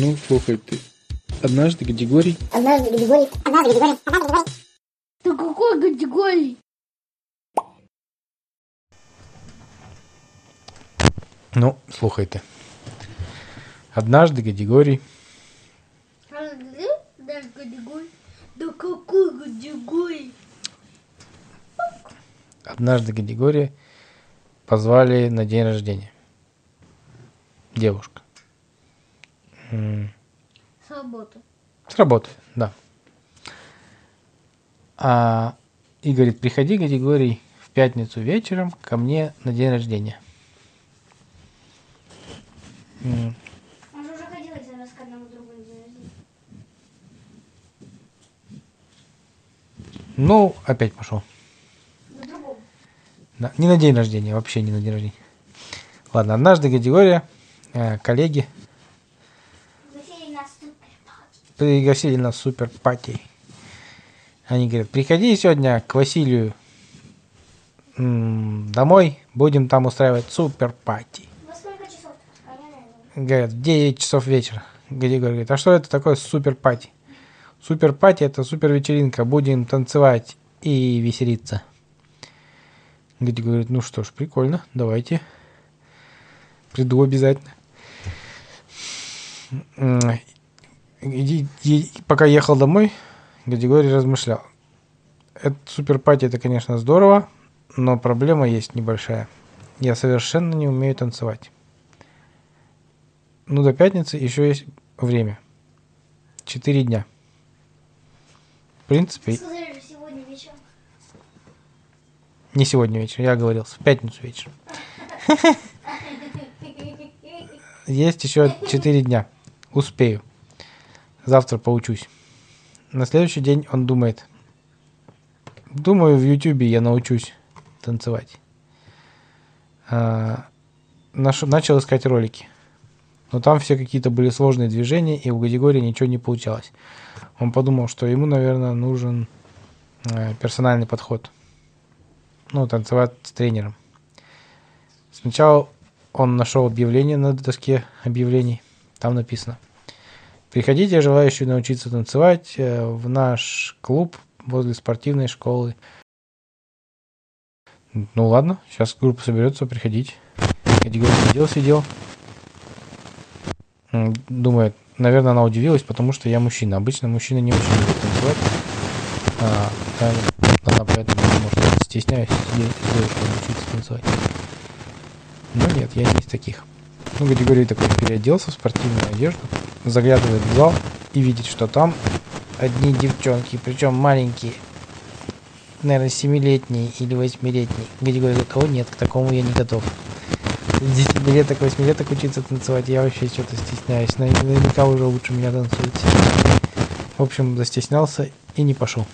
Ну, слухай ты. Однажды Гадигорий... Однажды Григорий... Однажды Григорий... Однажды Григорий... Да какой категории? Ну, слухайте. Однажды Гадигорий Да какой категории? однажды Гадигория позвали на день рождения. Девушка. С работы. С работы, да. А, и говорит, приходи, Гадигорий, в пятницу вечером ко мне на день рождения. М, Он же уже ходил один раз к одному другу на день рождения. Ну, опять пошел. На другом. Да, не на день рождения, вообще не на день рождения. Ладно, однажды категория, э, коллеги. Пригласили на супер пати. Они говорят, приходи сегодня к Василию домой, будем там устраивать супер пати. Понятно? Говорят, в 9 часов вечера. Григорий говорит, а что это такое супер пати? Супер пати это супер вечеринка, будем танцевать и веселиться. Григорий говорит, ну что ж, прикольно, давайте. Приду обязательно. Пока ехал домой, Григорий размышлял. Это супер пати, это, конечно, здорово, но проблема есть небольшая. Я совершенно не умею танцевать. Ну, до пятницы еще есть время. Четыре дня. В принципе, сегодня не сегодня вечером, я оговорился, в пятницу вечером. Есть еще четыре дня. Успею. Завтра поучусь. На следующий день он думает. Думаю, в Ютубе я научусь танцевать. А, начал искать ролики. Но там все какие-то были сложные движения, и у Гадигория ничего не получалось. Он подумал, что ему, наверное, нужен э, персональный подход. Ну, танцевать с тренером. Сначала он нашел объявление на доске объявлений. Там написано. Приходите, желающие научиться танцевать э, в наш клуб возле спортивной школы. Ну ладно, сейчас группа соберется, приходите. Гадигорий сидел, сидел. М, Думает, наверное, она удивилась, потому что я мужчина. Обычно мужчины не очень любят танцевать. А, она поэтому, может, стесняюсь сидеть с девушкой учиться танцевать. Но нет, я не из таких. Ну, Гадигорий такой переоделся в спортивную одежду, заглядывает в зал и видит, что там одни девчонки, причем маленькие, наверное, семилетние или восьмилетние. Гадигорий говорит, о нет, к такому я не готов. С 10 леток, 8 леток учиться танцевать, я вообще что-то стесняюсь. На- Наверняка уже лучше меня танцуют. В общем, застеснялся и не пошел.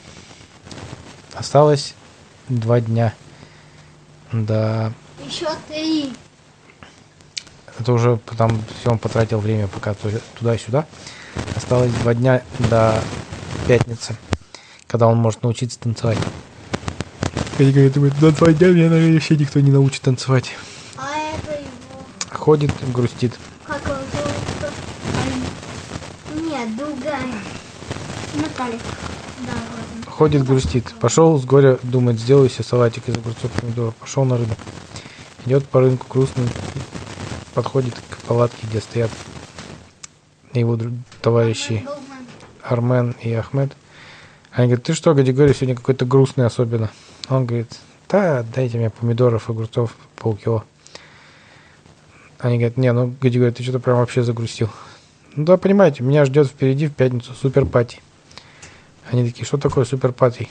Осталось два дня до Еще три. Это уже там все он потратил время пока ту- туда-сюда. Осталось два дня до пятницы, когда он может научиться танцевать. Катя говорит, думает, за два дня меня, наверное, вообще никто не научит танцевать. А это его. Ходит, грустит. Как его зовут? Нет, другая. Наталья. Да, ладно. Ходит, грустит. Пошел с горя, думает, сделаю себе салатик из огурцов и помидоров. Пошел на рынок. Идет по рынку грустный. Подходит к палатке, где стоят его товарищи. Армен и Ахмед. Они говорят, ты что, Гадигорий, сегодня какой-то грустный особенно. Он говорит, да, дайте мне помидоров, огурцов, полкило. Они говорят, не, ну, Гадигорий, ты что-то прям вообще загрустил. Ну да, понимаете, меня ждет впереди в пятницу супер пати. Они такие, что такое супер пати?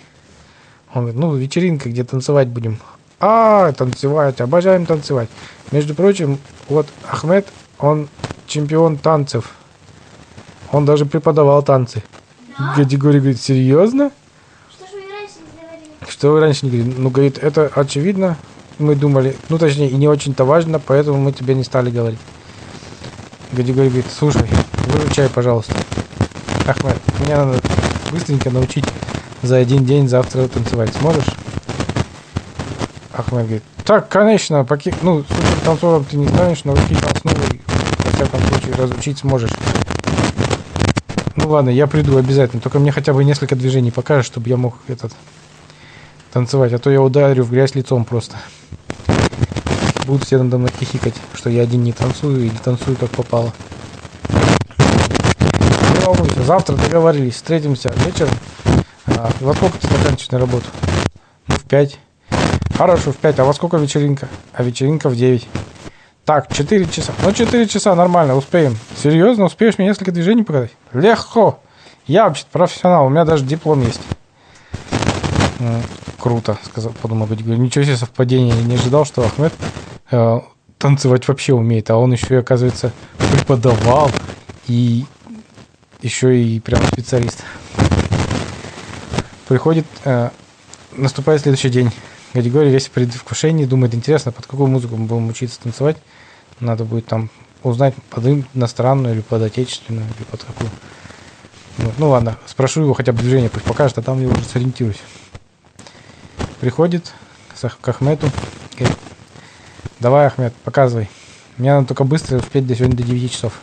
Он говорит, ну, вечеринка, где танцевать будем. А, танцевать, обожаем танцевать. Между прочим, вот Ахмед, он чемпион танцев. Он даже преподавал танцы. Гадигорий говорит, серьезно? Что ж вы раньше не говорили? Что вы раньше не говорили? Ну, говорит, это очевидно. Мы думали, ну, точнее, и не очень-то важно, поэтому мы тебе не стали говорить. Гадигорий говорит, слушай, выручай, пожалуйста. Ахмед, меня надо быстренько научить за один день завтра танцевать. Сможешь? Ахмед говорит, так, конечно, поки... ну, супер танцором ты не станешь, научить основы, во всяком случае, разучить сможешь. Ну ладно, я приду обязательно. Только мне хотя бы несколько движений покажешь, чтобы я мог этот танцевать. А то я ударю в грязь лицом просто. Будут все надо мной хихикать, что я один не танцую и не танцую как попало. Не волнуйся, завтра договорились, встретимся вечером. А, ты заканчиваешь на работу? Ну, в пять. Хорошо, в пять. А во сколько вечеринка? А вечеринка в девять. Так, 4 часа. Ну, 4 часа нормально, успеем. Серьезно, успеешь мне несколько движений показать? Легко. Я вообще профессионал, у меня даже диплом есть. Круто, сказал, подумал Гадигорий. Ничего себе совпадение, я не ожидал, что Ахмед э, танцевать вообще умеет, а он еще и, оказывается, преподавал и еще и прям специалист. Приходит, э, наступает следующий день. Гадигорий весь в предвкушении, думает, интересно, под какую музыку мы будем учиться танцевать. Надо будет там узнать под иностранную или под отечественную, или под какую. Вот. Ну ладно, спрошу его хотя бы движение, пусть покажет, а там я уже сориентируюсь. Приходит к Ахмету, говорит, давай, Ахмед, показывай. Мне надо только быстро успеть до сегодня до 9 часов.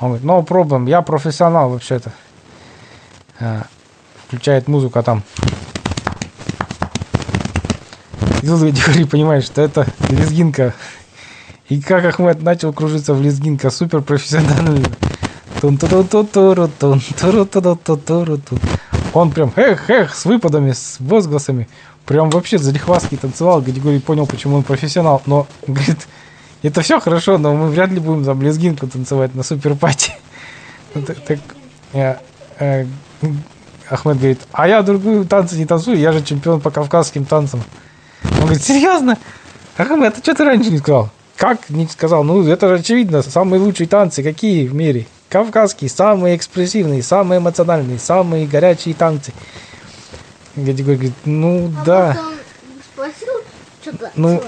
Он говорит, no problem, я профессионал вообще-то. А, включает музыку, а там и тут Гадигорий понимает, что это лезгинка. И как Ахмед начал кружиться в лезгинка супер профессионально. Он прям эх, эх, с выпадами, с возгласами. Прям вообще залихваски танцевал. Гадигорий понял, почему он профессионал. Но, говорит, это все хорошо, но мы вряд ли будем там лезгинку танцевать на супер пати. Ну, так- э, Ахмед говорит, а я другую танцы не танцую, я же чемпион по кавказским танцам. Он говорит, серьезно? А что ты раньше не сказал? Как не сказал? Ну, это же очевидно, самые лучшие танцы какие в мире? Кавказские, самые экспрессивные, самые эмоциональные, самые горячие танцы. Гадигорий говорит, ну А да. спросил. Ну,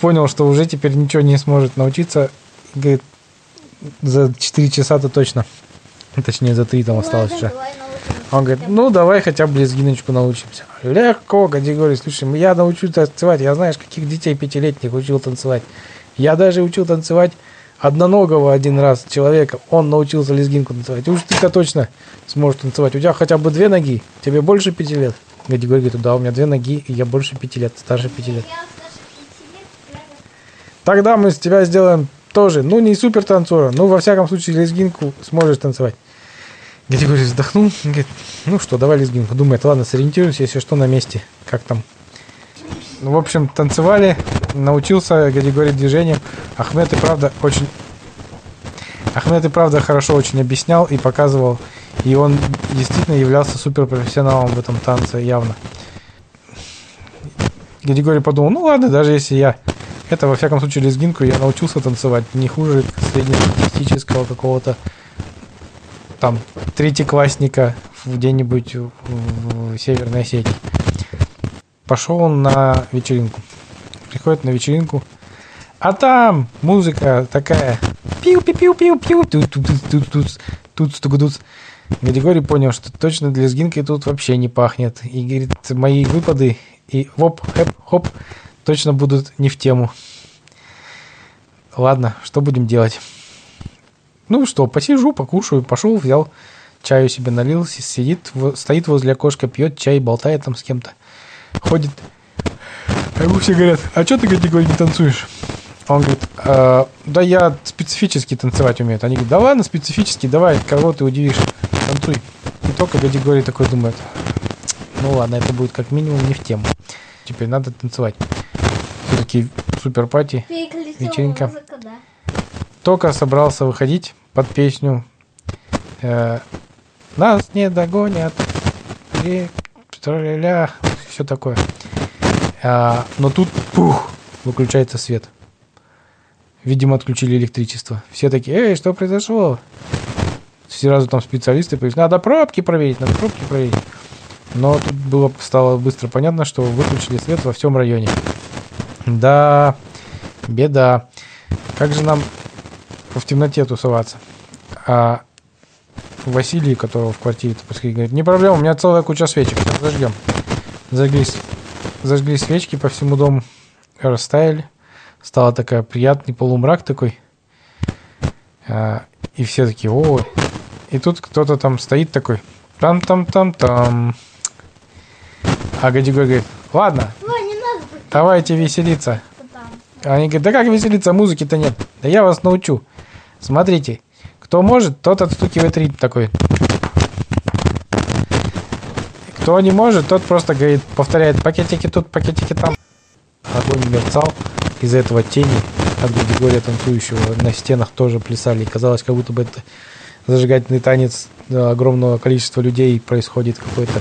понял, что уже теперь ничего не сможет научиться. Говорит, за 4 часа-то точно. Точнее, за 3 там осталось еще. Он говорит, ну давай хотя бы лезгиночку научимся. Легко, Гадигорий, слушай, я научу танцевать. Я знаешь, каких детей пятилетних учил танцевать. Я даже учил танцевать одноногого один раз человека. Он научился лезгинку танцевать. Уж ты-то точно сможешь танцевать. У тебя хотя бы две ноги. Тебе больше пяти лет? Гадигорий говорит, да, у меня две ноги, и я больше пяти лет, старше пяти лет. Тогда мы с тебя сделаем тоже, ну не супер танцора, ну во всяком случае лезгинку сможешь танцевать. Григорий вздохнул, говорит, ну что, давай лезгинку. Думает, ладно, сориентируюсь, если что, на месте. Как там? Ну, в общем, танцевали, научился Григорий движением. Ахмед и правда очень... Ахмед и правда хорошо очень объяснял и показывал. И он действительно являлся суперпрофессионалом в этом танце, явно. Григорий подумал, ну ладно, даже если я это, во всяком случае, лезгинку я научился танцевать не хуже среднестатистического какого-то там третьеклассника где-нибудь в, Северной Осетии. Пошел он на вечеринку. Приходит на вечеринку. А там музыка такая. пиу пиу пиу пиу пиу тут тут тут тут тут тут тут Григорий понял, что точно для лезгинки тут вообще не пахнет. И говорит, мои выпады и воп, хэп, хоп, точно будут не в тему. Ладно, что будем делать? Ну что, посижу, покушаю. Пошел, взял чаю себе налил, си- сидит, стоит возле окошка, пьет чай, болтает там с кем-то. Ходит. А ему все говорят, а что ты, Григорий, не танцуешь? Он говорит, «А, да я специфически танцевать умею. Они говорят, да ладно, специфически, давай, кого ты удивишь, танцуй. И только Гадигорий такой думает, ну ладно, это будет как минимум не в тему. Теперь надо танцевать. Все-таки супер пати. Вечеринка. музыку, да. Только собрался выходить под песню э, Нас не догонят и все такое. А, но тут пух, выключается свет. Видимо, отключили электричество. Все такие, эй, что произошло? Сразу там специалисты появились. Надо пробки проверить, надо пробки проверить. Но тут было, стало быстро понятно, что выключили свет во всем районе. Да, беда. Как же нам в темноте тусоваться? А Василий, которого в квартире пускай говорит, не проблема, у меня целая куча свечек, сейчас зажгем. Зажглись, зажгли свечки по всему дому, растаяли. Стало такая приятный полумрак такой. А, и все такие, ой, И тут кто-то там стоит такой, там-там-там-там. А Гадигорий говорит, ладно, Ой, давайте веселиться. Они говорят, да как веселиться, музыки-то нет. Да я вас научу. Смотрите, кто может, тот отстукивает ритм такой. Кто не может, тот просто говорит, повторяет пакетики тут, пакетики там. Огонь мерцал, из-за этого тени от Григория танцующего на стенах тоже плясали. И казалось, как будто бы это зажигательный танец огромного количества людей происходит какой-то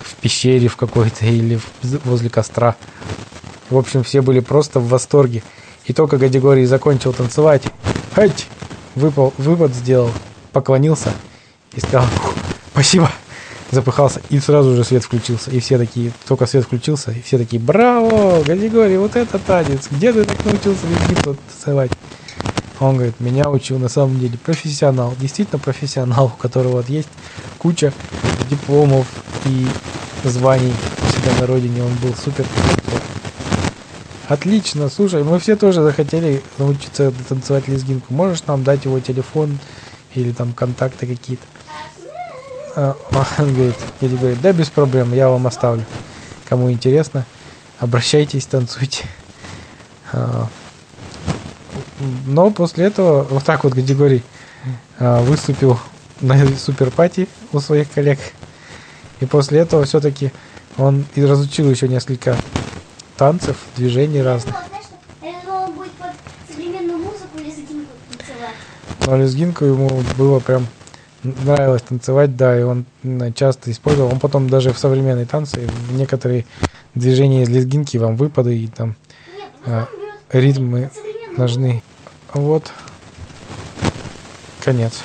в пещере в какой-то или возле костра. В общем, все были просто в восторге. И только Гадигорий закончил танцевать, хать, выпал, выпад сделал, поклонился и сказал «Фу, спасибо, запыхался, и сразу же свет включился. И все такие, только свет включился, и все такие, браво, Гадигорий, вот это танец, где ты так научился лезгинку танцевать? Он говорит, меня учил на самом деле профессионал, действительно профессионал, у которого вот есть куча дипломов и званий у себя на родине, он был супер. Отлично, слушай, мы все тоже захотели научиться танцевать лезгинку. Можешь нам дать его телефон или там контакты какие-то? А, Он говорит, или говорит, да, без проблем, я вам оставлю. Кому интересно, обращайтесь, танцуйте. А, Но после этого, вот так вот Гадигорий а, выступил на суперпати у своих коллег. И после этого все-таки он и разучил еще несколько танцев, движений разных. Ну, музыку лезгинку танцевать. Но лезгинку ему было прям нравилось танцевать, да, и он часто использовал. Он потом даже в современной танце, в некоторые движения из лезгинки, вам выпады и там Нет, а, ну, ритмы нужны. Вот. Конец.